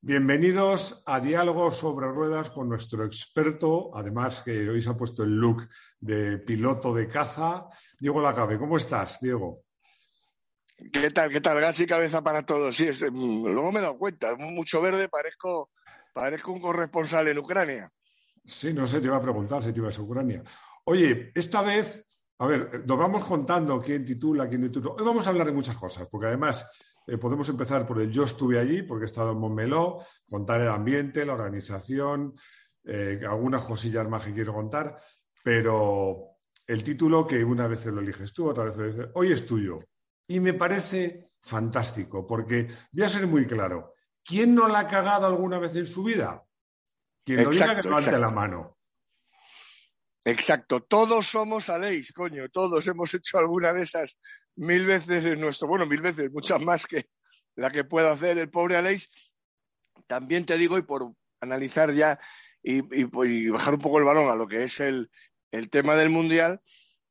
Bienvenidos a Diálogos sobre Ruedas con nuestro experto, además que hoy se ha puesto el look de piloto de caza, Diego Lacabe. ¿Cómo estás, Diego? ¿Qué tal? ¿Qué tal? Gas y cabeza para todos. Sí, mm, luego me he dado cuenta, mucho verde, parezco, parezco un corresponsal en Ucrania. Sí, no sé, te iba a preguntar si te ibas a Ucrania. Oye, esta vez, a ver, nos vamos contando quién titula, quién titula. Hoy vamos a hablar de muchas cosas, porque además eh, podemos empezar por el yo estuve allí, porque he estado en Montmeló, contar el ambiente, la organización, eh, algunas cosillas más que quiero contar, pero el título que una vez lo eliges tú, otra vez lo dices, hoy es tuyo. Y me parece fantástico, porque voy a ser muy claro. ¿Quién no la ha cagado alguna vez en su vida? Quien lo diga que levante la mano. Exacto, todos somos Aleix, coño, todos hemos hecho alguna de esas mil veces en nuestro, bueno, mil veces, muchas más que la que pueda hacer el pobre Aleix. También te digo, y por analizar ya y, bajar un poco el balón a lo que es el, tema del Mundial,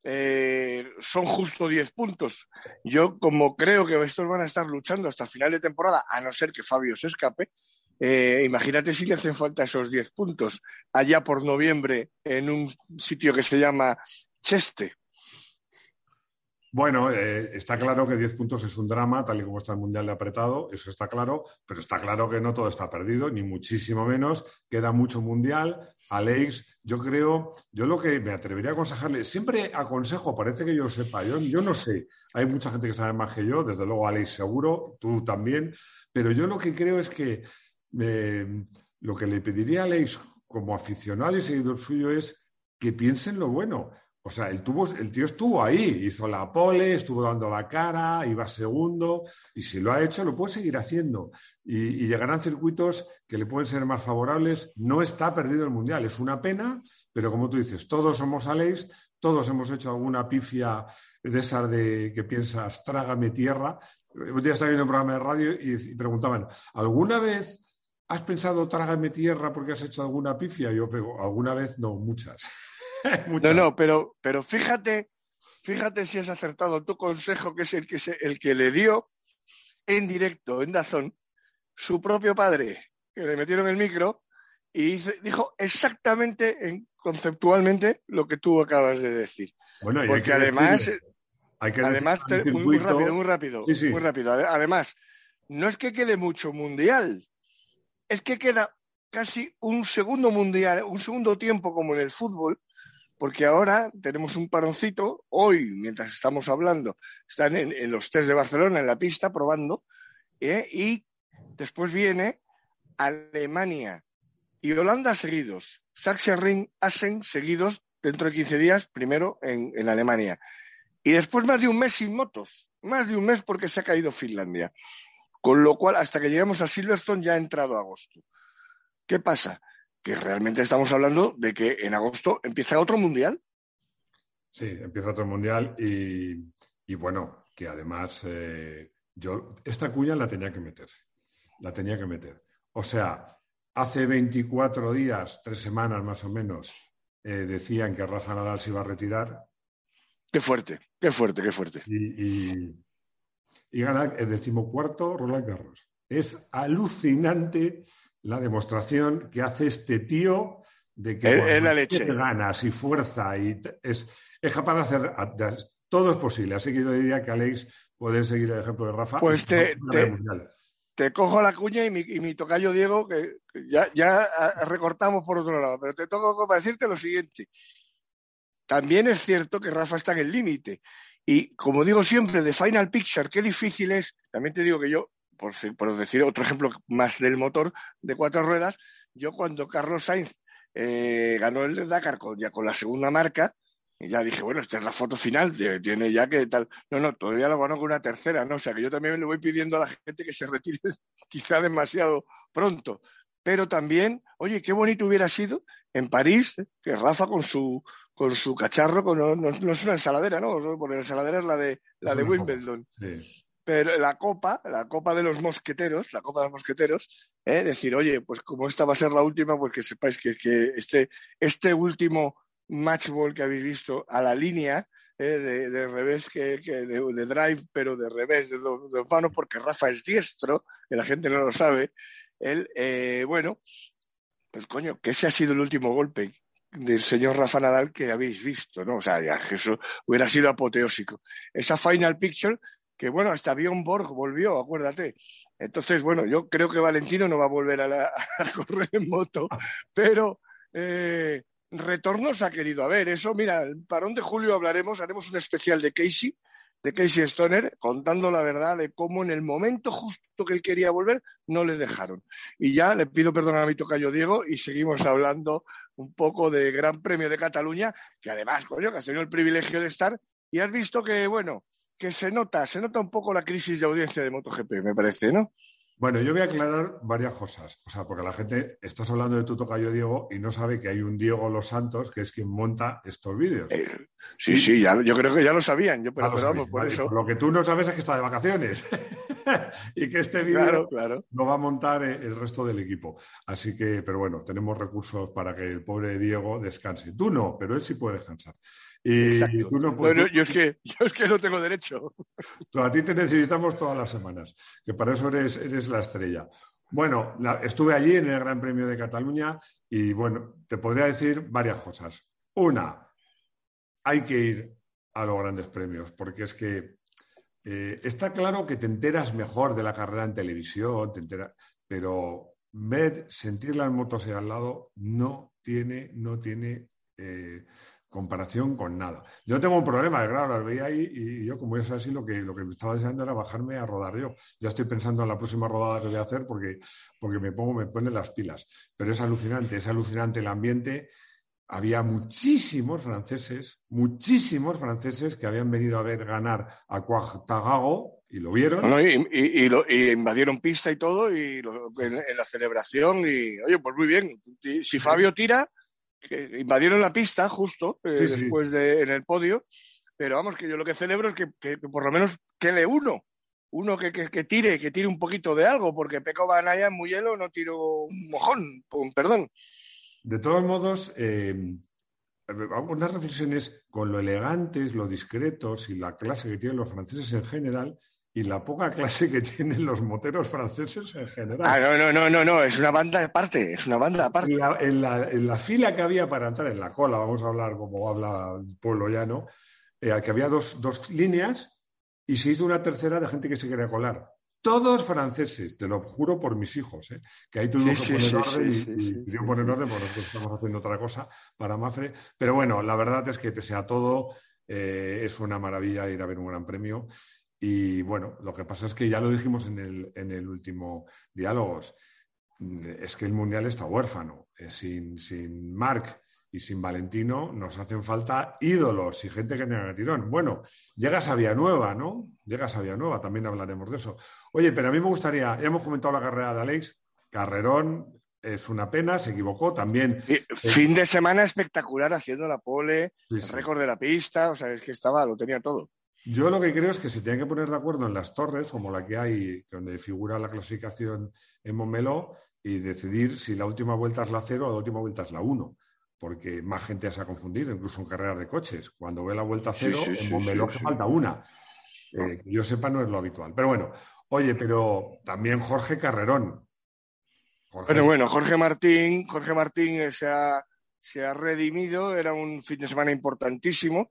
eh, son justo 10 puntos. Yo, como creo que estos van a estar luchando hasta final de temporada, a no ser que Fabio se escape, eh, imagínate si le hacen falta esos 10 puntos allá por noviembre en un sitio que se llama Cheste. Bueno, eh, está claro que 10 puntos es un drama, tal y como está el Mundial de apretado, eso está claro, pero está claro que no todo está perdido, ni muchísimo menos, queda mucho Mundial. Alex, yo creo, yo lo que me atrevería a aconsejarle, siempre aconsejo, parece que yo sepa, yo, no sé, hay mucha gente que sabe más que yo, desde luego Alex seguro, tú también, pero yo lo que creo es que eh, lo que le pediría a Alex como aficionado y seguidor suyo es que piensen lo bueno. O sea, el, el tío estuvo ahí, hizo la pole, estuvo dando la cara, iba segundo, y si lo ha hecho, lo puede seguir haciendo. Y, llegarán circuitos que le pueden ser más favorables. No está perdido el Mundial, es una pena, pero como tú dices, todos somos Alex, todos hemos hecho alguna pifia de esas de que piensas, trágame tierra. Un día estaba viendo un programa de radio y, preguntaban, ¿alguna vez has pensado trágame tierra porque has hecho alguna pifia? Yo pego, alguna vez no, muchas. no, no, pero, pero fíjate, fíjate si has acertado tu consejo, que es el que, el que le dio en directo, en Dazón, su propio padre, que le metieron el micro y dijo exactamente, conceptualmente, lo que tú acabas de decir. Bueno, Porque además, además muy, rápido, muy rápido, muy rápido. Además, no es que quede mucho mundial, es que queda casi un segundo mundial, un segundo tiempo como en el fútbol, porque ahora tenemos un paroncito, hoy, mientras estamos hablando, están en, los test de Barcelona, en la pista, probando, ¿eh? y después viene Alemania y Holanda seguidos, Sachsenring, Assen seguidos dentro de 15 días, primero en, en Alemania. Y después más de un mes sin motos, más de un mes porque se ha caído Finlandia. Con lo cual, hasta que lleguemos a Silverstone ya ha entrado agosto. ¿Qué pasa? Que realmente estamos hablando de que en agosto empieza otro mundial. Sí, empieza otro mundial y, bueno, que además eh, yo esta cuña la tenía que meter, la tenía que meter. O sea, hace 24 días, tres semanas más o menos, eh, decían que Rafa Nadal se iba a retirar. Qué fuerte, qué fuerte, qué fuerte. Y, y, y gana el decimocuarto Roland Garros. Es alucinante la demostración que hace este tío de que es la leche. ganas y fuerza y es, es capaz de hacer todo es posible. Así que yo diría que Alex puede seguir el ejemplo de Rafa. Pues te, te, cojo la cuña y mi, y mi tocayo Diego, que ya, ya recortamos por otro lado, pero te toco para decirte lo siguiente. También es cierto que Rafa está en el límite. Y como digo siempre, de Final Picture, qué difícil es, también te digo que yo por, decir otro ejemplo más del motor de cuatro ruedas, yo cuando Carlos Sainz eh, ganó el Dakar con, ya con la segunda marca, Y ya dije, bueno, esta es la foto final, tiene ya que tal. No, no, todavía lo van con una tercera, ¿no? O sea, que yo también le voy pidiendo a la gente que se retire quizá demasiado pronto. Pero también, oye, qué bonito hubiera sido en París, que Rafa con su, con su cacharro, con, no, no, es una ensaladera, ¿no? Porque la ensaladera es la de, la de Wimbledon. La copa, la copa de los mosqueteros, la copa de los mosqueteros, ¿eh? decir, oye, pues como esta va a ser la última, pues que sepáis que, que este, este último matchball que habéis visto a la línea, ¿eh? de, revés, que, de, drive, pero de revés, de dos manos, porque Rafa es diestro, que la gente no lo sabe. Él, eh, bueno, pues coño, que ese ha sido el último golpe del señor Rafa Nadal que habéis visto, ¿no? O sea, ya, eso hubiera sido apoteósico. Esa final picture, que bueno, hasta Bjorn Borg volvió, acuérdate. Entonces, bueno, yo creo que Valentino no va a volver a, correr en moto, pero eh, retornos ha querido haber. Eso, mira, el parón de julio hablaremos, haremos un especial de Casey, de Casey Stoner, contando la verdad de cómo en el momento justo que él quería volver, no le dejaron. Y ya le pido perdón a mi tocayo Diego y seguimos hablando un poco de Gran Premio de Cataluña, que además, coño, que has tenido el privilegio de estar y has visto que, bueno, que se nota, se nota un poco la crisis de audiencia de MotoGP, me parece, ¿no? Bueno, yo voy a aclarar varias cosas. O sea, porque la gente, estás hablando de tu tocayo Diego y no sabe que hay un Diego Los Santos que es quien monta estos vídeos. Eh, sí, sí, ya, yo creo que ya lo sabían. Yo, pero, por eso. lo que tú no sabes es que está de vacaciones y que este vídeo claro, lo va a montar el resto del equipo. Así que, pero bueno, tenemos recursos para que el pobre Diego descanse. Tú no, pero él sí puede descansar. Y tú no puedes... yo, es que, yo es que no tengo derecho. a ti te necesitamos todas las semanas, que para eso eres, eres la estrella. Bueno, estuve allí en el Gran Premio de Cataluña y bueno, te podría decir varias cosas. Una, hay que ir a los grandes premios, porque es que eh, está claro que te enteras mejor de la carrera en televisión, te enteras, pero ver, sentir las motos ahí al lado no tiene, no tiene eh, comparación con nada. Yo tengo un problema, claro, las veía ahí y yo, como ya sabes, lo que, lo que me estaba deseando era bajarme a rodar yo. Ya estoy pensando en la próxima rodada que voy a hacer porque, porque me pongo, me ponen las pilas. Pero es alucinante, es alucinante el ambiente. Había muchísimos franceses, muchísimos franceses que habían venido a ver ganar a Cuartagago y lo vieron. y, invadieron pista y todo, y en, en, la celebración, y oye, pues muy bien. Si Fabio tira, que invadieron la pista justo eh, después de en el podio, pero vamos, que yo lo que celebro es que, por lo menos quede uno, uno que, tire, que tire un poquito de algo, porque Peco Banaya en hielo no tiro un mojón, perdón. De todos modos, eh, unas reflexiones con lo elegantes, lo discretos y la clase que tienen los franceses en general, y la poca clase que tienen los moteros franceses en general. Ah, no, no, no, no, no, es una banda aparte, es una banda aparte. en, la, fila que había para entrar, en la cola, vamos a hablar como habla el pueblo llano, eh, que había dos, líneas y se hizo una tercera de gente que se quería colar. Todos franceses, te lo juro por mis hijos, ¿eh? que ahí tuvimos que poner orden y, yo poner orden porque nosotros estamos haciendo otra cosa para Mafre. Pero bueno, la verdad es que pese a todo, eh, es una maravilla ir a ver un gran premio. Y bueno, lo que pasa es que ya lo dijimos en el, en el último diálogos, mm, es que el Mundial está huérfano. Eh, sin, sin Marc y sin Valentino nos hacen falta ídolos y gente que tenga tirón. Bueno, llega Sabia Nueva, ¿no? Llega Sabia Nueva, también hablaremos de eso. Oye, pero a mí me gustaría, ya hemos comentado la carrera de Alex, Carrerón, es una pena, se equivocó también. fin de semana espectacular haciendo la pole, el récord de la pista, o sea, es que estaba, lo tenía todo. Yo lo que creo es que se tienen que poner de acuerdo en las torres, como la que hay, donde figura la clasificación en Montmeló, y decidir si la última vuelta es la cero o la última vuelta es la uno. Porque más gente se ha confundido, incluso en carreras de coches. Cuando ve la vuelta cero, en Montmeló falta una. Eh, que yo sepa, no es lo habitual. Pero bueno, oye, pero también Jorge Carrerón. pero bueno, Jorge Martín, Jorge Martín se ha, se ha redimido, era un fin de semana importantísimo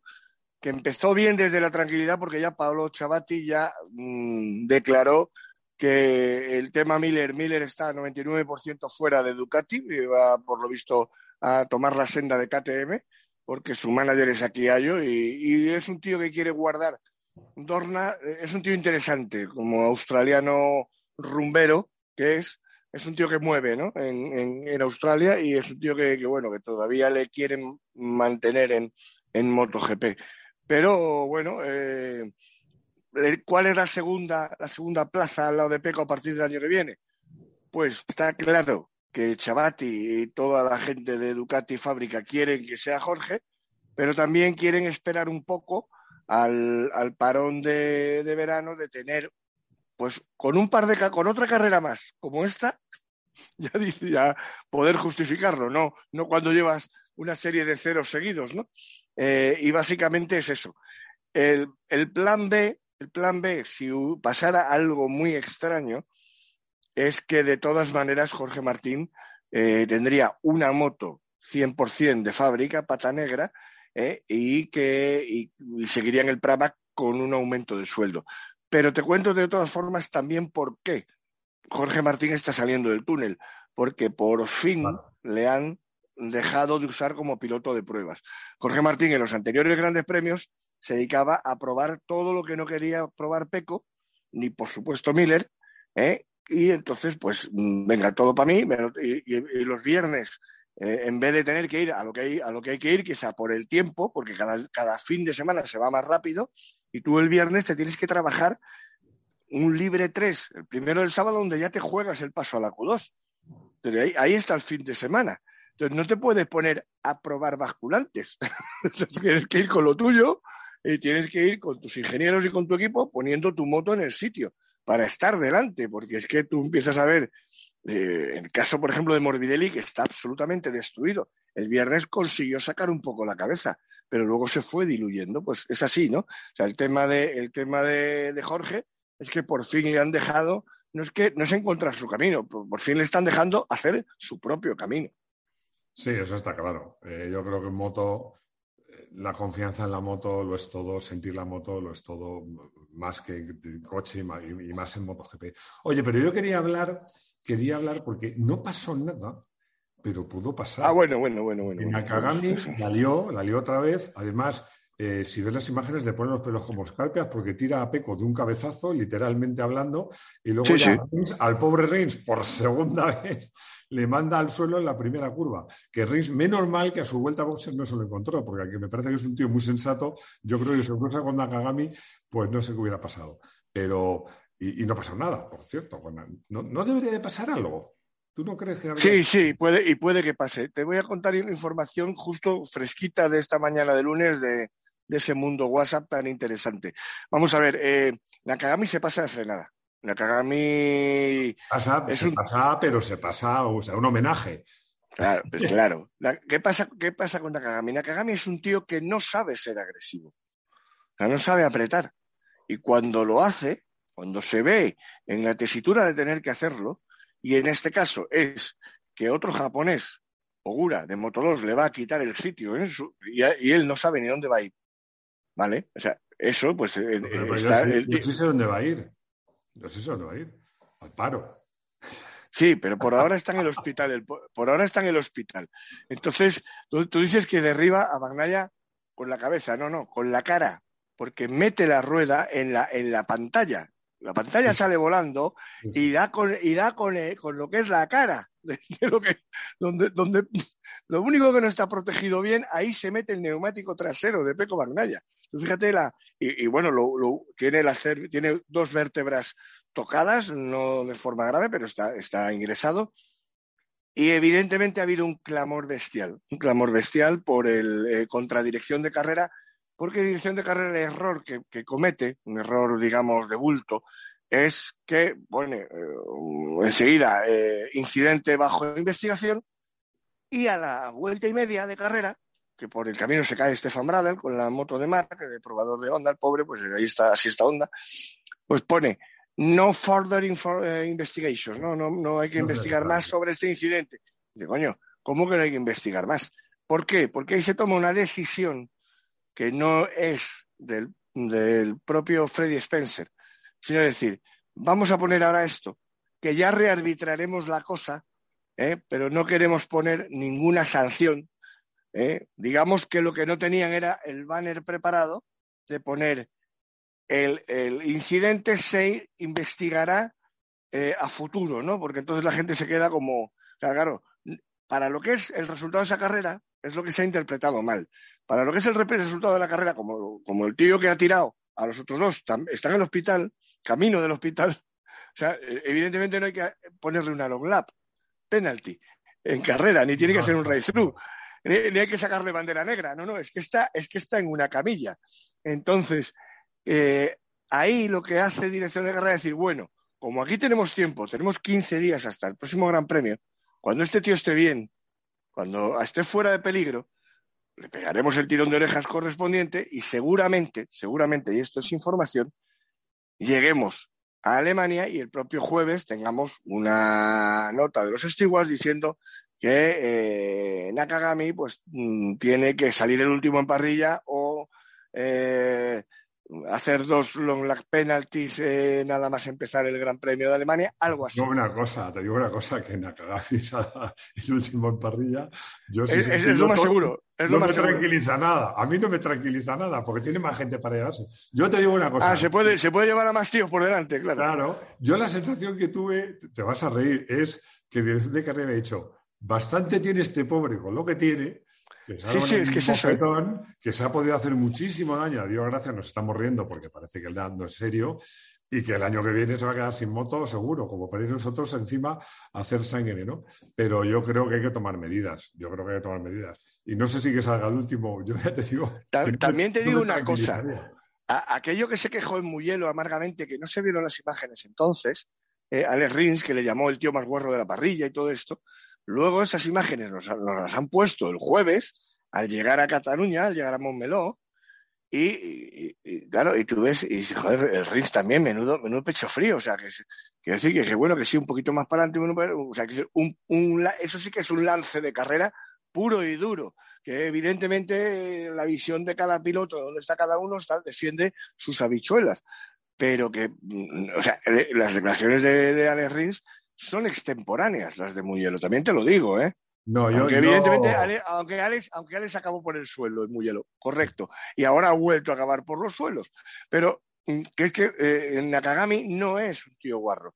que empezó bien desde la tranquilidad porque ya Pablo Chavati ya mm, declaró que el tema Miller, Miller está 99% fuera de Ducati y va por lo visto a tomar la senda de KTM porque su manager es Akiayo y, y es un tío que quiere guardar. Dorna es un tío interesante como australiano rumbero que es, es un tío que mueve ¿no? en, en, Australia y es un tío que, que, bueno, que todavía le quieren mantener en, en MotoGP. Pero bueno, eh, ¿cuál es la segunda, la segunda plaza al lado de Peco a partir del año que viene? Pues está claro que Chavati y toda la gente de Ducati Fábrica quieren que sea Jorge, pero también quieren esperar un poco al, parón de, verano de tener, pues con un par de con otra carrera más como esta, ya dice, ya poder justificarlo, no, no cuando llevas una serie de ceros seguidos, ¿no? Eh, y básicamente es eso. El, el, plan B, el plan B, si pasara algo muy extraño, es que de todas maneras Jorge Martín eh, tendría una moto 100% de fábrica, pata negra, eh, y que y, seguiría en el Pramac con un aumento de sueldo. Pero te cuento de todas formas también por qué Jorge Martín está saliendo del túnel, porque por fin le han dejado de usar como piloto de pruebas. Jorge Martín en los anteriores grandes premios se dedicaba a probar todo lo que no quería probar Peco, ni por supuesto Miller, ¿eh? y entonces, pues, mm, venga, todo para mí, y, los viernes, eh, en vez de tener que ir a lo que hay, a lo que hay que ir, sea por el tiempo, porque cada, cada fin de semana se va más rápido, y tú el viernes te tienes que trabajar un libre 3, el primero del sábado, donde ya te juegas el paso a la Q2. Entonces, ahí, ahí está el fin de semana. Entonces no te puedes poner a probar basculantes. tienes que ir con lo tuyo y tienes que ir con tus ingenieros y con tu equipo poniendo tu moto en el sitio para estar delante, porque es que tú empiezas a ver, eh, el caso, por ejemplo, de Morbidelli, que está absolutamente destruido. El viernes consiguió sacar un poco la cabeza, pero luego se fue diluyendo. Pues es así, ¿no? O sea, el tema de, el tema de, Jorge es que por fin le han dejado, no es que no se encuentra su camino, por, fin le están dejando hacer su propio camino. Sí, eso está claro. Eh, yo creo que en moto la confianza en la moto lo es todo, sentir la moto lo es todo, más que coche y más en MotoGP. Oye, pero yo quería hablar, quería hablar porque no pasó nada, pero pudo pasar. Ah, bueno, bueno, bueno, bueno. Nakagami la lió, la lió otra vez. Además, eh, si ves las imágenes, le ponen los pelos como escarpias porque tira a Peco de un cabezazo, literalmente hablando, y luego al pobre Rins, por segunda vez, le manda al suelo en la primera curva. Que Rins, menos mal que a su vuelta a boxer no se lo encontró, porque aquí me parece que es un tío muy sensato. Yo creo que si cruza con Nakagami, pues no sé qué hubiera pasado. Pero, y, no pasó nada, por cierto. no, debería de pasar algo. ¿Tú no crees que Sí, sí, puede, y puede que pase. Te voy a contar una información justo fresquita de esta mañana de lunes de, ese mundo WhatsApp tan interesante. Vamos a ver, eh, Nakagami se pasa de frenada. Nakagami. Pasa, se pasa, pero se pasa, o sea, un homenaje. Claro, pues claro. ¿qué, pasa, ¿Qué pasa con Nakagami? Nakagami es un tío que no sabe ser agresivo. O sea, no sabe apretar. Y cuando lo hace, cuando se ve en la tesitura de tener que hacerlo, y en este caso es que otro japonés, Ogura, de Moto 2, le va a quitar el sitio y, y, él no sabe ni dónde va a ir. ¿Vale? O sea, eso, pues. Eh, está, yo, sé dónde va a ir. No sé eso no va a ir. Al paro. Sí, pero por ahora está en el hospital. por ahora está en el hospital. Entonces, tú, dices que derriba a Magnaya con la cabeza. No, no, con la cara. Porque mete la rueda en la, en la pantalla. La pantalla sale volando y da con, y da con, eh, con lo que es la cara. lo donde, donde lo único que no está protegido bien, ahí se mete el neumático trasero de Peco Magnaya fíjate, la, y, bueno, lo, tiene, tiene dos vértebras tocadas, no de forma grave, pero está, está ingresado. Y evidentemente ha habido un clamor bestial, un clamor bestial por el eh, contradirección de carrera, porque dirección de carrera el error que, comete, un error, digamos, de bulto, es que, bueno, eh, enseguida, eh, incidente bajo investigación, y a la vuelta y media de carrera, que por el camino se cae Stefan Bradel con la moto de marca, de probador de Honda, el pobre, pues ahí está, así está Honda, pues pone no further eh, investigations, no, no, no hay que investigar más sobre este incidente. Dice, coño, ¿cómo que no hay que investigar más? ¿Por qué? Porque ahí se toma una decisión que no es del, del propio Freddy Spencer, sino decir, vamos a poner ahora esto, que ya rearbitraremos la cosa, ¿eh? pero no queremos poner ninguna sanción ¿eh? Digamos que lo que no tenían era el banner preparado de poner el, incidente se investigará eh, a futuro, ¿no? Porque entonces la gente se queda como, claro, para lo que es el resultado de esa carrera, es lo que se ha interpretado mal. Para lo que es el resultado de la carrera, como, como el tío que ha tirado a los otros dos está en el hospital, camino del hospital, o sea, e, evidentemente no hay que ponerle una long lap, penalty, en carrera, ni tiene que hacer un race through, ni, hay que sacarle bandera negra, no, no, es que está, es que está en una camilla. Entonces, eh, ahí lo que hace dirección de carrera es decir, bueno, como aquí tenemos tiempo, tenemos 15 días hasta el próximo Gran Premio, cuando este tío esté bien, cuando esté fuera de peligro, le pegaremos el tirón de orejas correspondiente y seguramente, seguramente, y esto es información, lleguemos a Alemania y el propio jueves tengamos una nota de los stewards diciendo que eh, Nakagami pues mm, tiene que salir el último en parrilla o eh, hacer dos long lag penalties eh, nada más empezar el Gran Premio de Alemania, algo así. Te digo una cosa, te digo una cosa, que Nakagami el último en parrilla. Yo es, lo más seguro. no me tranquiliza nada. A mí no me tranquiliza nada, porque tiene más gente para llevarse. Yo te digo una cosa. Ah, se puede, se puede llevar a más tíos por delante, claro. Claro. Yo la sensación que tuve, te vas a reír, es que desde de carrera he dicho, bastante tiene este pobre con lo que tiene, que sí, sí, es que es eso. ¿eh? Que se ha podido hacer muchísimo daño. A Dios gracias, nos estamos riendo porque parece que el daño es serio y que el año que viene se va a quedar sin moto seguro, como para ir nosotros encima a hacer sangre, ¿no? Pero yo creo que hay que tomar medidas. Yo creo que hay que tomar medidas. Y no sé si que salga el último. Yo ya te digo. También te digo una cosa. aquello que se quejó en Muyelo amargamente, que no se vieron las imágenes entonces, eh, Alex Rins, que le llamó el tío más guarro de la parrilla y todo esto, Luego esas imágenes nos, las han puesto el jueves al llegar a Cataluña, al llegar a Montmeló, y, claro, y tú ves, y joder, el Rins también, menudo, menudo pecho frío, o sea, que quiero decir que, bueno, que sí, un poquito más para adelante, o sea, que un, eso sí que es un lance de carrera puro y duro, que evidentemente la visión de cada piloto, donde está cada uno, está, defiende sus habichuelas, pero que, mm, o sea, eh, las declaraciones de, de Alex Rins son extemporáneas las de Muyelo, también te lo digo, ¿eh? No, yo, aunque evidentemente, aunque, Alex, aunque Alex acabó por el suelo en Muyelo, correcto, y ahora ha vuelto a acabar por los suelos, pero mm, que es que eh, Nakagami no es un tío guarro.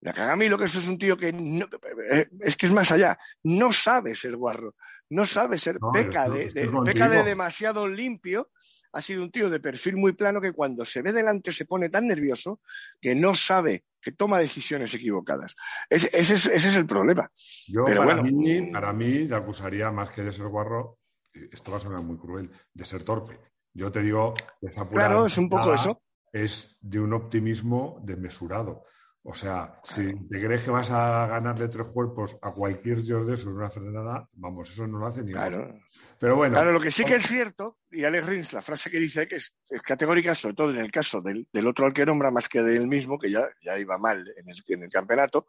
Nakagami lo que es es un tío que eh, es que es más allá, no sabe ser guarro, no sabe ser peca, de, peca de demasiado limpio ha sido un tío de perfil muy plano que cuando se ve delante se pone tan nervioso que no sabe, que toma decisiones equivocadas. Ese, es, el problema. Yo, para, mí, para mí, te acusaría más que de ser guarro, esto va a sonar muy cruel, de ser torpe. Yo te digo, esa Claro, es un poco eso. Es de un optimismo desmesurado. O sea, si te crees que vas a ganarle tres cuerpos a cualquier Dios de esos en una frenada, vamos, eso no lo hace ni Claro. Pero bueno. Claro, lo que sí que es cierto, y Alex Rins, la frase que dice que es, categórica, sobre todo en el caso del, otro al que nombra, más que del mismo, que ya, ya iba mal en el, en el campeonato,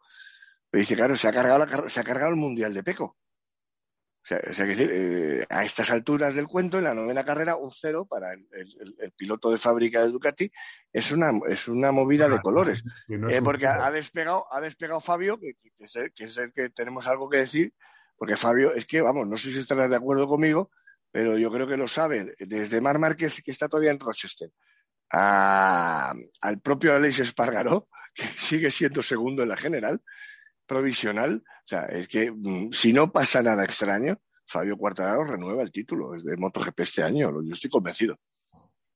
pero dice, claro, se ha cargado, se ha cargado el Mundial de Peco. O sea, que decir, eh, a estas alturas del cuento, en la novena carrera, un cero para el, piloto de fábrica de Ducati es una, es una movida de colores. Eh, porque ha, despegado, ha despegado Fabio, que, es el, que tenemos algo que decir, porque Fabio, es que, vamos, no sé si estarás de acuerdo conmigo, pero yo creo que lo saben, desde Mar Márquez, que está todavía en Rochester, al propio Alex Espargaró, que sigue siendo segundo en la general, provisional. O sea, es que mm, si no pasa nada extraño, Fabio Quartararo renueva el título de MotoGP este año. Yo estoy convencido.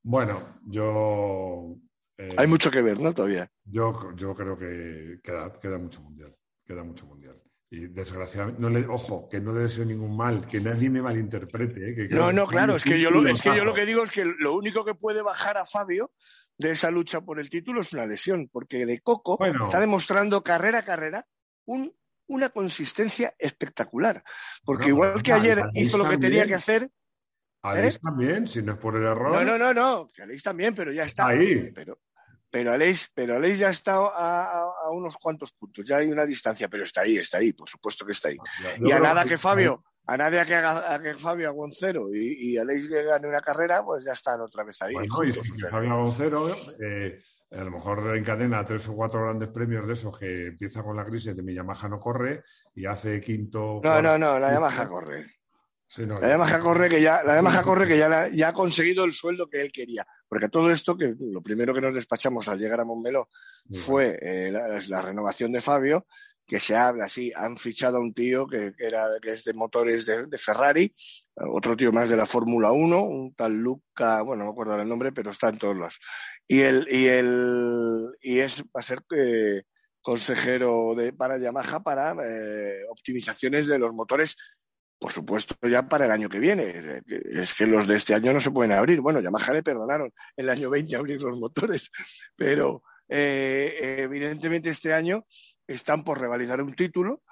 Bueno, yo. Eh, Hay mucho que ver, ¿no? Todavía. Yo, yo creo que queda, queda mucho mundial. Queda mucho mundial. Y desgraciadamente, no le, ojo, que no le deseo ningún mal, que nadie me malinterprete. ¿eh? no, no, claro, es que, yo lo, es que yo lo que digo es que lo único que puede bajar a Fabio de esa lucha por el título es una lesión, porque de Coco está demostrando carrera a carrera una consistencia espectacular. Porque igual que ayer hizo lo que tenía que hacer. Aleix ¿eh? también, si no es por el error. No, no, no, no, que Aleix también, pero ya está. Ahí. Pero, pero Aleix, pero Aleix ya está a, a, unos cuantos puntos, ya hay una distancia, pero está ahí, está ahí, por supuesto que está ahí. y a nada que Fabio, a nadie que haga que Fabio haga un cero y, y Aleix gane una carrera, pues ya están otra vez ahí. Bueno, y si Fabio haga un cero, eh, a lo mejor encadena tres o cuatro grandes premios de esos que empieza con la crisis de mi Yamaha no corre y hace quinto. No, no, no, la Yamaha corre. la Yamaha corre que ya, la Yamaha corre que ya, ya ha conseguido el sueldo que él quería. Porque todo esto, que lo primero que nos despachamos al llegar a Montmeló fue eh, la, renovación de Fabio, que se habla, sí, han fichado a un tío que, era, que es de motores de, Ferrari, otro tío más de la Fórmula 1, un tal Luca, bueno, no me acuerdo el nombre, pero está en todos los. Y el, y el, y es, va a ser eh, consejero para Yamaha para eh, optimizaciones de los motores por supuesto, ya para el año que viene. Es que los de este año no se pueden abrir. Bueno, Yamaha le perdonaron el año 20 abrir los motores, pero eh, evidentemente este año están por revalizar un título.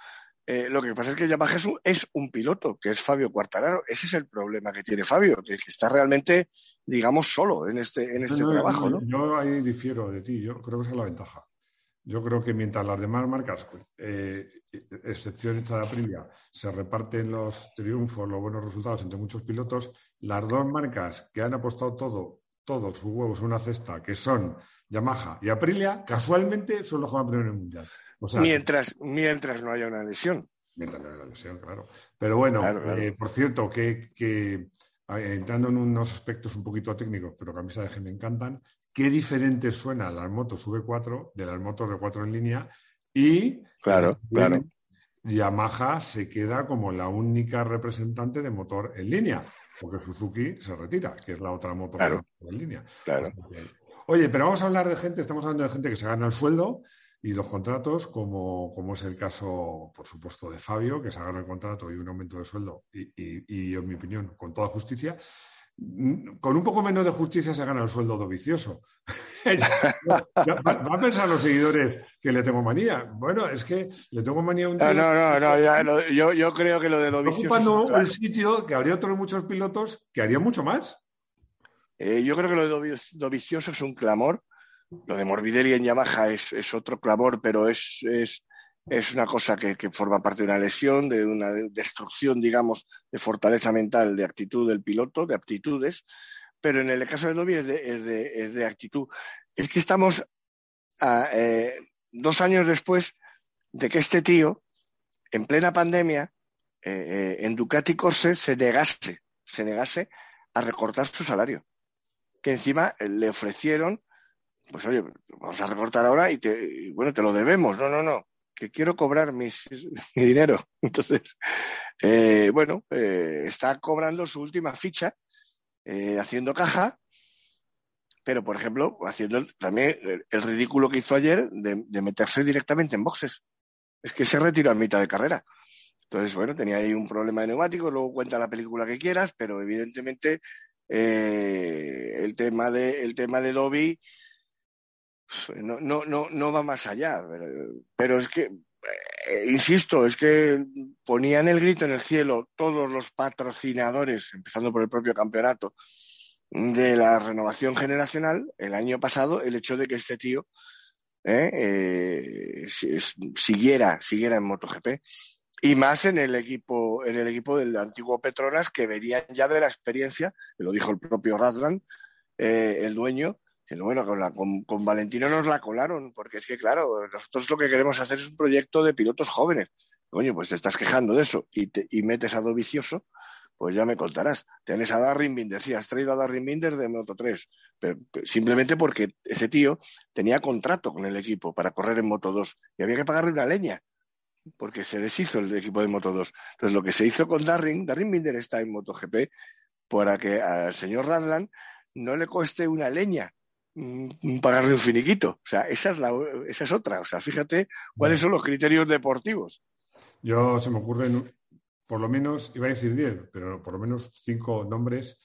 Eh, lo que pasa es que Yamaha es un, piloto, que es Fabio Quartararo. Ese es el problema que tiene Fabio, que, está realmente, digamos, solo en este, en este trabajo. ¿no? Yo ahí difiero de ti, yo creo que esa es la ventaja. Yo creo que mientras las demás marcas, eh, excepción esta de Aprilia, se reparten los triunfos, los buenos resultados entre muchos pilotos, las dos marcas que han apostado todo, todos sus huevos en una cesta, que son Yamaha y Aprilia, casualmente son los que van tener en el mundial mientras, mientras no haya una lesión. Mientras no haya una lesión, claro. Pero bueno, eh, por cierto, que, eh, entrando en unos aspectos un poquito técnicos, pero que a mí sabes me encantan, qué diferentes suenan las motos V4 de las motos de 4 en línea y claro, claro. Yamaha se queda como la única representante de motor en línea, porque Suzuki se retira, que es la otra moto en línea. Claro. Oye, pero vamos a hablar de gente, estamos hablando de gente que se gana el sueldo, y los contratos, como, como, es el caso, por supuesto, de Fabio, que se agarra el contrato y un aumento de sueldo, y, en mi opinión, con toda justicia, con un poco menos de justicia se gana el sueldo do vicioso. va a pensar los seguidores que le tengo manía. Bueno, es que le tengo manía a un tío. No, no, no, yo, yo, creo que lo de do vicioso. ocupando el sitio que habría otros muchos pilotos que harían mucho más. Eh, yo creo que lo de do vicioso es un clamor lo de Morbidelli en Yamaha es, otro clamor, pero es, es, una cosa que, forma parte de una lesión, de una destrucción, digamos, de fortaleza mental, de actitud del piloto, de aptitudes. Pero en el caso de Dobby es de, actitud. Es que estamos eh, dos años después de que este tío, en plena pandemia, eh, eh, en Ducati Corse se negase, se negase a recortar su salario. Que encima le ofrecieron pues oye, vamos a recortar ahora y, te, bueno, te lo debemos. No, no, no, que quiero cobrar mi dinero. Entonces, eh, bueno, eh, está cobrando su última ficha, eh, haciendo caja, pero por ejemplo, haciendo también el, ridículo que hizo ayer de, meterse directamente en boxes. Es que se retiró a mitad de carrera. Entonces, bueno, tenía ahí un problema de neumático, luego cuenta la película que quieras, pero evidentemente el tema de el tema de Dobby no, no, no, no va más allá. Pero es que, eh, insisto, es que ponían el grito en el cielo todos los patrocinadores, empezando por el propio campeonato, de la renovación generacional el año pasado, el hecho de que este tío eh, eh, siguiera, siguiera en MotoGP. Y más en el equipo, en el equipo del antiguo Petronas, que verían ya de la experiencia, lo dijo el propio Radland, el dueño, bueno, con, con, Valentino nos la colaron, porque es que, claro, nosotros lo que queremos hacer es un proyecto de pilotos jóvenes. Coño, pues te estás quejando de eso y, te, y metes a Dovicioso, pues ya me contarás. Tienes a Darrin Binder, sí, has traído a Darrin Binder de Moto 3, pero, simplemente porque ese tío tenía contrato con el equipo para correr en Moto 2 y había que pagarle una leña, porque se deshizo el equipo de Moto 2. Entonces, lo que se hizo con Darrin, Darrin Binder está en MotoGP para que al señor Radland no le cueste una leña pagarle un finiquito. O sea, esa es, la, esa es otra. O sea, fíjate cuáles son los criterios deportivos. Yo se me ocurren, por lo menos, iba a decir 10, pero por lo menos cinco nombres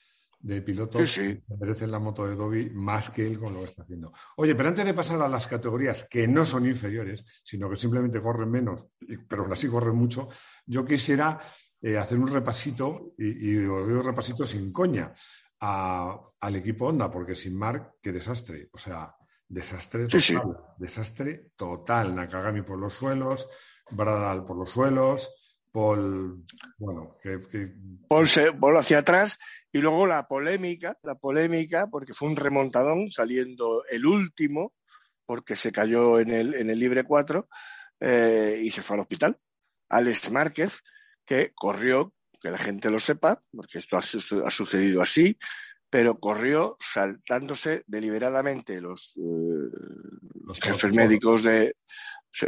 de pilotos que merecen la moto de Dobby más que él con lo que está haciendo. Oye, pero antes de pasar a las categorías que no son inferiores, sino que simplemente corren menos, pero aún así corren mucho, yo quisiera eh, hacer un repasito, y, y un repasito sin coña, al equipo Honda, porque sin Mark, qué desastre. O sea, desastre total. Desastre total. Nakagami por los suelos, Bradal por los suelos, Paul, bueno, que, Paul, se, voló hacia atrás y luego la polémica, la polémica, porque fue un remontadón saliendo el último, porque se cayó en el, en el libre 4 eh, y se fue al hospital. Alex Márquez, que corrió que la gente lo sepa, porque esto ha, sucedido así, pero corrió saltándose deliberadamente los, eh, jefes médicos de,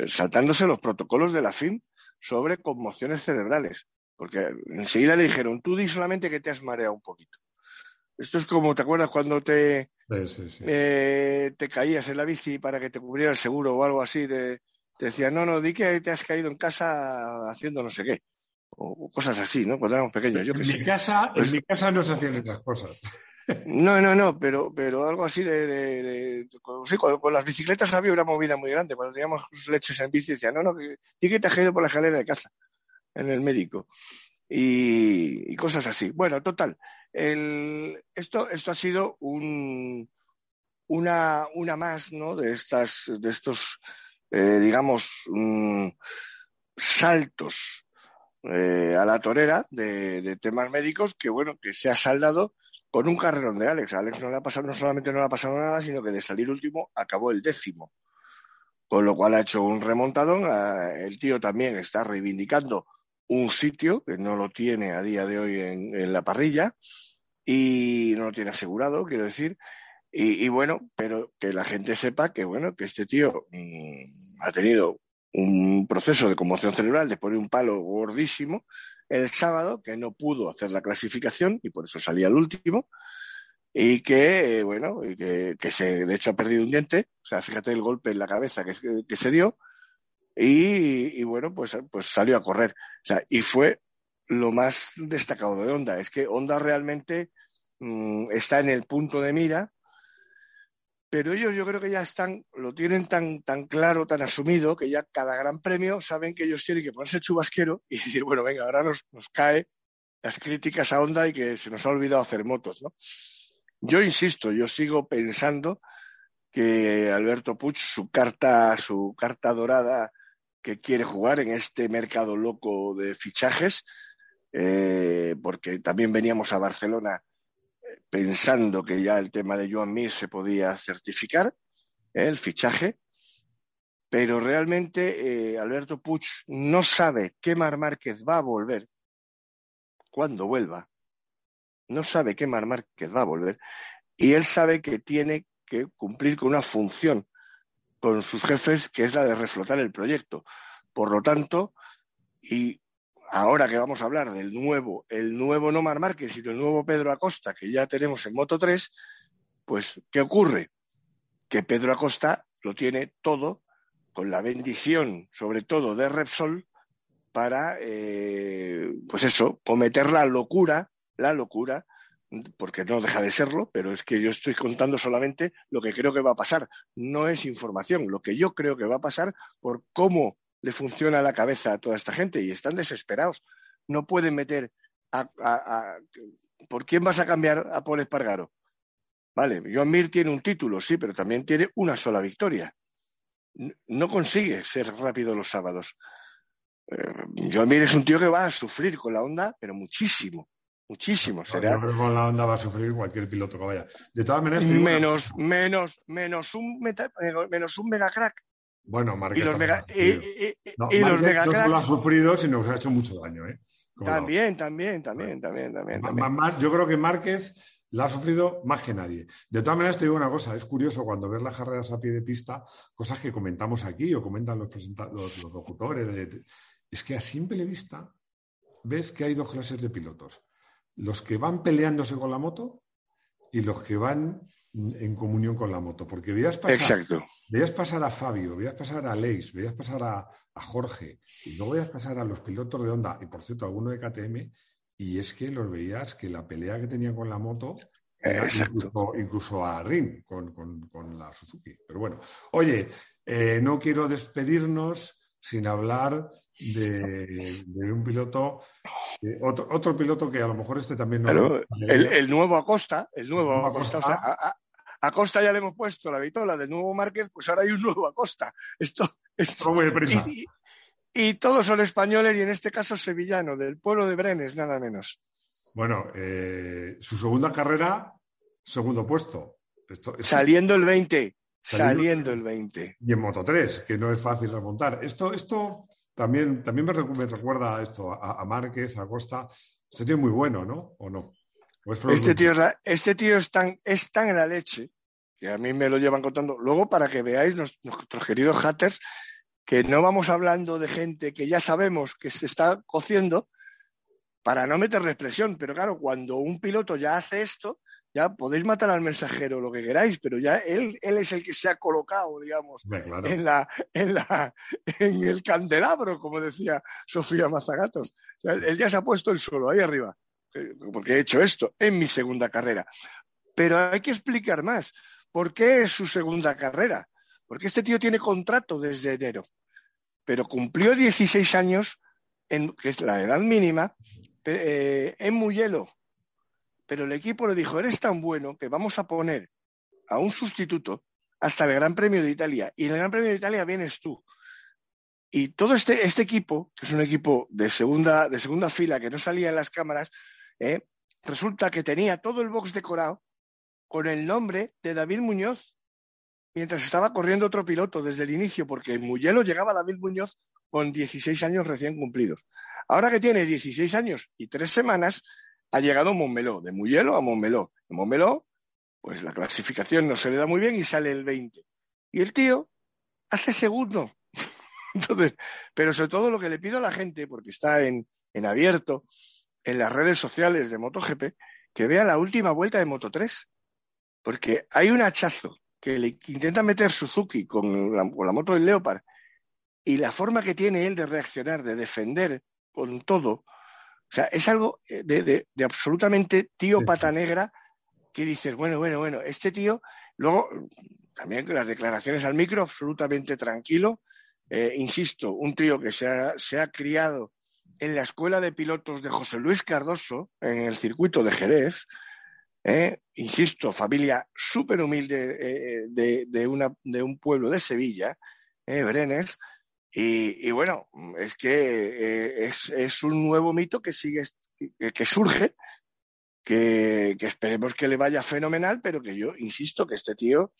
saltándose los protocolos de la FIM sobre conmociones cerebrales. Porque enseguida le dijeron, tú di solamente que te has mareado un poquito. Esto es como, ¿te acuerdas cuando te, eh, te caías en la bici para que te cubriera el seguro o algo así? te decían, no, no, di que te has caído en casa haciendo no sé qué. O, cosas así, ¿no? Cuando éramos pequeños. Yo en, mi casa, en pues mi casa no se hacían estas cosas. No, no, no, pero, pero algo así de, de, sí, con, las bicicletas había una movida muy grande. Cuando teníamos leches en bici, decían, no, no, di que te has caído por la escalera de casa en el médico. Y, cosas así. Bueno, total. El, esto, esto ha sido un, una, una más, ¿no? De estas, de estos, eh, digamos, mm, saltos eh, a la torera de, de, temas médicos que, bueno, que se ha saldado con un carrerón de Alex. Alex no le ha pasado, no solamente no le ha pasado nada, sino que de salir último acabó el décimo. Con lo cual ha hecho un remontadón. El tío también está reivindicando un sitio que no lo tiene a día de hoy en, la parrilla y no lo tiene asegurado, quiero decir. Y, bueno, pero que la gente sepa que bueno, que este tío mm, ha tenido un proceso de conmoción cerebral de poner un palo gordísimo el sábado, que no pudo hacer la clasificación y por eso salía el último. Y que, bueno, y que, se, de hecho ha perdido un diente, o sea, fíjate el golpe en la cabeza que, que se dio, y, bueno, pues, pues salió a correr. O sea, y fue lo más destacado de Honda. Es que Honda realmente mm, está en el punto de mira, pero ellos yo creo que ya están, lo tienen tan, tan claro, tan asumido, que ya cada gran premio saben que ellos tienen que ponerse chubasquero y decir, bueno, venga, ahora nos, nos cae las críticas a Honda y que se nos ha olvidado hacer motos, ¿no? Yo insisto, yo sigo pensando que Alberto Puig, su carta, su carta dorada que quiere jugar en este mercado loco de fichajes, eh, porque también veníamos a Barcelona pensando que ya el tema de Joan Mir se podía certificar, eh, el fichaje, pero realmente Alberto Puig no sabe qué Mar Márquez va a volver cuando vuelva. No sabe qué Mar Márquez va a volver. Y él sabe que tiene que cumplir con una función con sus jefes, que es la de reflotar el proyecto. Por lo tanto, y ahora que vamos a hablar del nuevo, el nuevo Nomar Márquez y del nuevo Pedro Acosta, que ya tenemos en Moto 3, pues, ¿qué ocurre? Que Pedro Acosta lo tiene todo con la bendición, sobre todo de Repsol, para, eh, pues eso, cometer la locura, la locura porque no deja de serlo, pero es que yo estoy contando solamente lo que creo que va a pasar. No es información, lo que yo creo que va a pasar por cómo le funciona la cabeza a toda esta gente y están desesperados. No pueden meter a, ¿Por quién vas a cambiar a Paul Espargaro? Vale, Joan Mir tiene un título, sí, pero también tiene una sola victoria. No consigue ser rápido los sábados. Eh, Joan Mir es un tío que va a sufrir con la onda, pero muchísimo. Muchísimo. Será... Yo creo que con la onda va a sufrir cualquier piloto que vaya. De todas maneras. Menos, menos, menos un, menos un mega crack. Bueno, Márquez. Y los mega, y, los cracks. No lo ha sufrido, sino que ha hecho mucho daño, ¿eh? también, también, también, también, también, también. Yo creo que Márquez la ha sufrido más que nadie. De todas maneras, te digo una cosa, es curioso cuando ves las carreras a pie de pista, cosas que comentamos aquí o comentan los, los, los locutores, es que a simple vista ves que hay dos clases de pilotos los que van peleándose con la moto y los que van en comunión con la moto. Porque veías pasar, veías pasar a Fabio, veías pasar a Alex, veías pasar a, Jorge, y luego veías pasar a los pilotos de Honda, y por cierto, alguno de KTM, y es que los veías que la pelea que tenían con la moto incluso, a Rin con, la Suzuki. Pero bueno, oye, eh, no quiero despedirnos sin hablar de, un piloto, otro, piloto que a lo mejor este también no. el, nuevo Acosta, el nuevo, Acosta. a, Acosta ya le hemos puesto la vitola del nuevo Márquez, pues ahora hay un nuevo Acosta. Esto, esto y, y, todos son españoles y en este caso sevillano, del pueblo de Brenes, nada menos. Bueno, eh, su segunda carrera, segundo puesto. Saliendo el 20. Saliendo, el 20. Y en Moto 3, que no es fácil remontar. Esto, esto también, también me, recuerda esto a, Márquez, a Costa. Este tío es muy bueno, ¿no? ¿O no? este, tío es este tío es tan, es tan en la leche que a mí me lo llevan contando. Luego, para que veáis nuestros queridos haters, que no vamos hablando de gente que ya sabemos que se está cociendo para no meterle presión. Pero claro, cuando un piloto ya hace esto, ya podéis matar al mensajero lo que queráis, pero ya él, él es el que se ha colocado, digamos, en, la, en, la, en el candelabro, como decía Sofía Mazagatos. él ya se ha puesto el suelo ahí arriba, eh, porque he hecho esto en mi segunda carrera. Pero hay que explicar más. ¿Por qué es su segunda carrera? Porque este tío tiene contrato desde enero, pero cumplió 16 años, en, que es la edad mínima, eh, en Muyelo, pero el equipo le dijo, eres tan bueno que vamos a poner a un sustituto hasta el Gran Premio de Italia. Y en el Gran Premio de Italia vienes tú. Y todo este, este equipo, que es un equipo de segunda, de segunda fila que no salía en las cámaras, ¿eh? resulta que tenía todo el box decorado con el nombre de David Muñoz, mientras estaba corriendo otro piloto desde el inicio, porque en Mugello llegaba David Muñoz con 16 años recién cumplidos. Ahora que tiene 16 años y tres semanas, ha llegado Montmeló, de Muyelo a Montmeló. En Montmeló, pues la clasificación no se le da muy bien y sale el 20. Y el tío hace segundo. Entonces, pero sobre todo lo que le pido a la gente, porque está en, en abierto, en las redes sociales de MotoGP, que vea la última vuelta de Moto 3. Porque hay un hachazo que le intenta meter Suzuki con la, con la moto del Leopard y la forma que tiene él de reaccionar, de defender con todo, o sea, es algo eh, de, absolutamente tío pata negra que dices, bueno, bueno, bueno, este tío, luego también las declaraciones al micro, absolutamente tranquilo. Eh, insisto, un tío que se ha, criado en la escuela de pilotos de José Luis Cardoso, en el circuito de Jerez, eh, insisto, familia súper humilde de, de, un pueblo de Sevilla, Brenes, y, bueno, es que eh, es, un nuevo mito que sigue, que, surge, que, esperemos que le vaya fenomenal, pero que yo insisto que este tío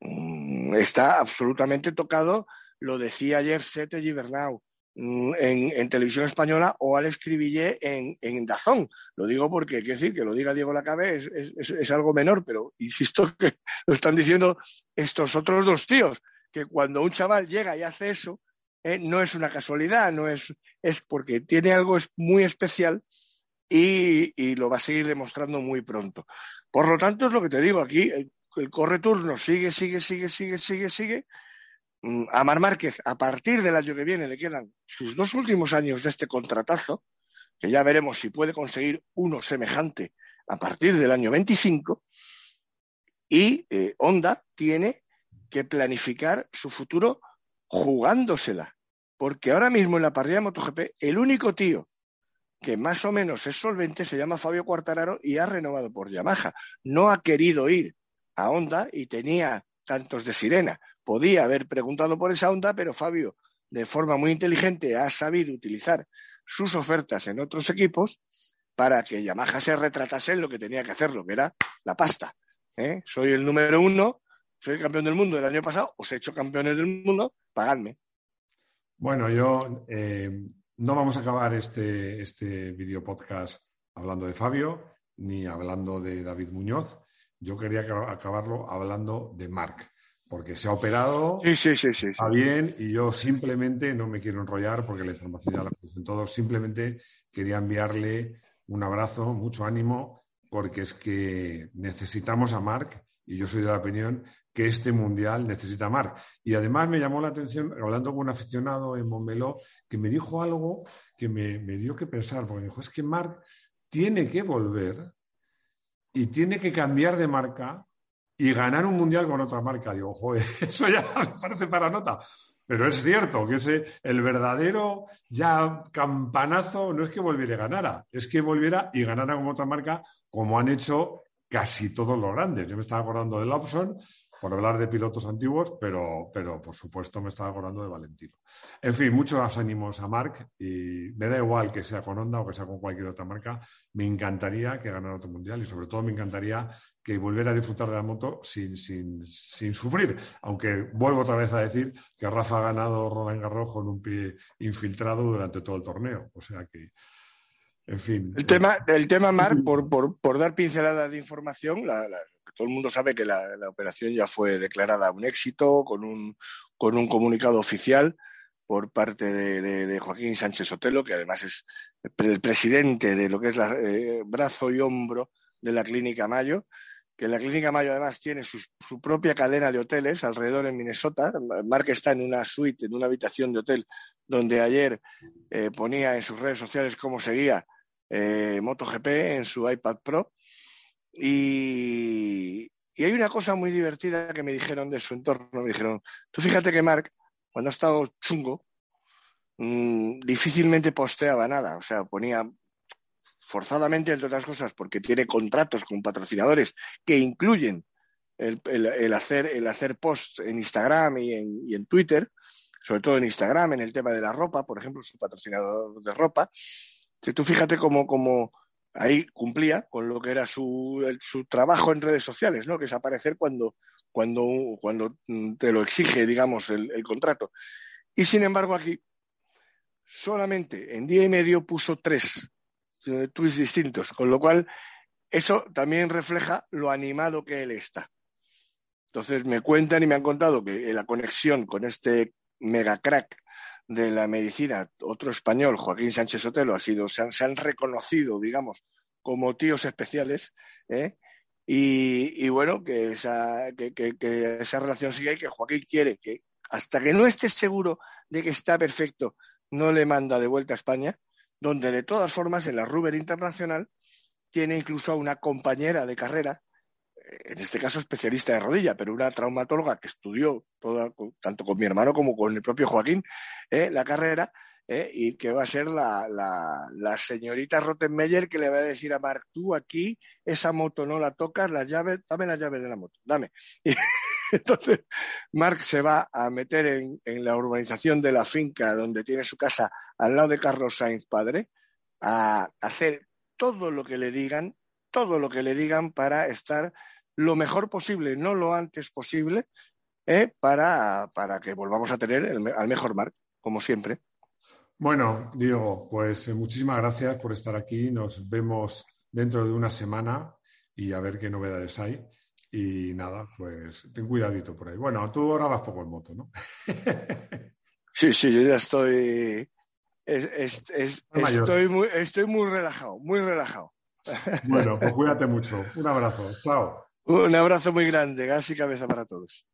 mm, está absolutamente tocado. Lo decía ayer Sete Gibernau mm, en, televisión española o al escribille en, en Dazón. Lo digo porque, quiero decir, que lo diga Diego Lacabe es, es, algo menor, pero insisto que lo están diciendo estos otros dos tíos, que cuando un chaval llega y hace eso, eh, no es una casualidad, no es, es porque tiene algo muy especial y, lo va a seguir demostrando muy pronto. Por lo tanto, es lo que te digo aquí, el, corre turno sigue, sigue, sigue, sigue, sigue, sigue. Mm, a Mar Márquez, a partir del año que viene, le quedan sus dos últimos años de este contratazo, que ya veremos si puede conseguir uno semejante a partir del año 25. Y eh, Honda tiene que planificar su futuro jugándosela. Porque ahora mismo en la parrilla de MotoGP, el único tío que más o menos es solvente se llama Fabio Quartararo y ha renovado por Yamaha. No ha querido ir a Honda y tenía cantos de sirena. Podía haber preguntado por esa Honda, pero Fabio, de forma muy inteligente, ha sabido utilizar sus ofertas en otros equipos para que Yamaha se retratase en lo que tenía que hacerlo, que era la pasta. ¿eh? Soy el número uno, soy campeón del mundo el año pasado, os he hecho campeones del mundo, pagadme. Bueno, yo eh, no vamos a acabar este, este video podcast hablando de Fabio ni hablando de David Muñoz. Yo quería acabarlo hablando de Marc, porque se ha operado, sí, sí, sí, sí, está bien, y yo simplemente no me quiero enrollar porque la información ya la en todos. Simplemente quería enviarle un abrazo, mucho ánimo, porque es que necesitamos a Marc y yo soy de la opinión que este mundial necesita Marc. Y además me llamó la atención, hablando con un aficionado en Montmeló, que me dijo algo que me, dio que pensar, porque me dijo, es que Marc tiene que volver y tiene que cambiar de marca y ganar un mundial con otra marca. Digo, joder, eso ya me parece para nota. Pero es cierto que ese, el verdadero ya campanazo no es que volviera a ganar, es que volviera y ganara con otra marca, como han hecho casi todos los grandes. Yo me estaba acordando de Lobson, por hablar de pilotos antiguos, pero, pero por supuesto me estaba acordando de Valentino. En fin, muchos ánimos a Marc y me da igual que sea con Honda o que sea con cualquier otra marca. Me encantaría que ganara otro mundial y sobre todo me encantaría que volviera a disfrutar de la moto sin, sin, sin sufrir. Aunque vuelvo otra vez a decir que Rafa ha ganado Roland Garros con un pie infiltrado durante todo el torneo. O sea que, en fin. El tema, el tema Marc, por, por, por dar pinceladas de información, la, todo el mundo sabe que la, operación ya fue declarada un éxito con un, con un comunicado oficial. por parte de, Joaquín Sánchez Sotelo, que además es el presidente de lo que es el eh, brazo y hombro de la Clínica Mayo, que la Clínica Mayo además tiene su, propia cadena de hoteles alrededor en Minnesota. Mark está en una suite, en una habitación de hotel, donde ayer eh, ponía en sus redes sociales cómo seguía eh, MotoGP en su iPad Pro. Y, y hay una cosa muy divertida que me dijeron de su entorno. Me dijeron, tú fíjate que Mark, cuando ha estado chungo, mmm, difícilmente posteaba nada. O sea, ponía forzadamente, entre otras cosas, porque tiene contratos con patrocinadores que incluyen el, hacer, el hacer posts en Instagram y en, y en, Twitter, sobre todo en Instagram, en el tema de la ropa, por ejemplo, su patrocinador de ropa. Si tú fíjate cómo, cómo ahí cumplía con lo que era su, su trabajo en redes sociales, ¿no? Que es aparecer cuando, cuando, cuando te lo exige, digamos, el, contrato. Y sin embargo, aquí solamente en día y medio puso tres tweets distintos, con lo cual eso también refleja lo animado que él está. Entonces me cuentan y me han contado que la conexión con este mega crack de la medicina, otro español, Joaquín Sánchez Otelo, ha sido, se han, reconocido, digamos, como tíos especiales, ¿eh? y, bueno, que esa, que, esa relación sigue y que Joaquín quiere que hasta que no esté seguro de que está perfecto, no le manda de vuelta a España, donde de todas formas en la Ruber Internacional tiene incluso a una compañera de carrera en este caso especialista de rodilla, pero una traumatóloga que estudió tanto con mi hermano como con el propio Joaquín eh, la carrera eh, y que va a ser la, la, señorita Rottenmeier que le va a decir a Mark, tú aquí esa moto no la tocas, las llaves, dame las llaves de la moto, dame. entonces Mark se va a meter en, la urbanización de la finca donde tiene su casa al lado de Carlos Sainz padre, a hacer todo lo que le digan, todo lo que le digan para estar lo mejor posible, no lo antes posible, ¿eh? para, para, que volvamos a tener al mejor mar, como siempre. Bueno, Diego, pues eh, muchísimas gracias por estar aquí. Nos vemos dentro de una semana y a ver qué novedades hay. Y nada, pues ten cuidadito por ahí. Bueno, tú ahora vas poco en moto, ¿no? sí, sí, yo ya estoy. estoy, muy, estoy muy relajado, muy relajado. Bueno, pues cuídate mucho. Un abrazo. Chao. Un abrazo muy grande, gas y cabeza para todos.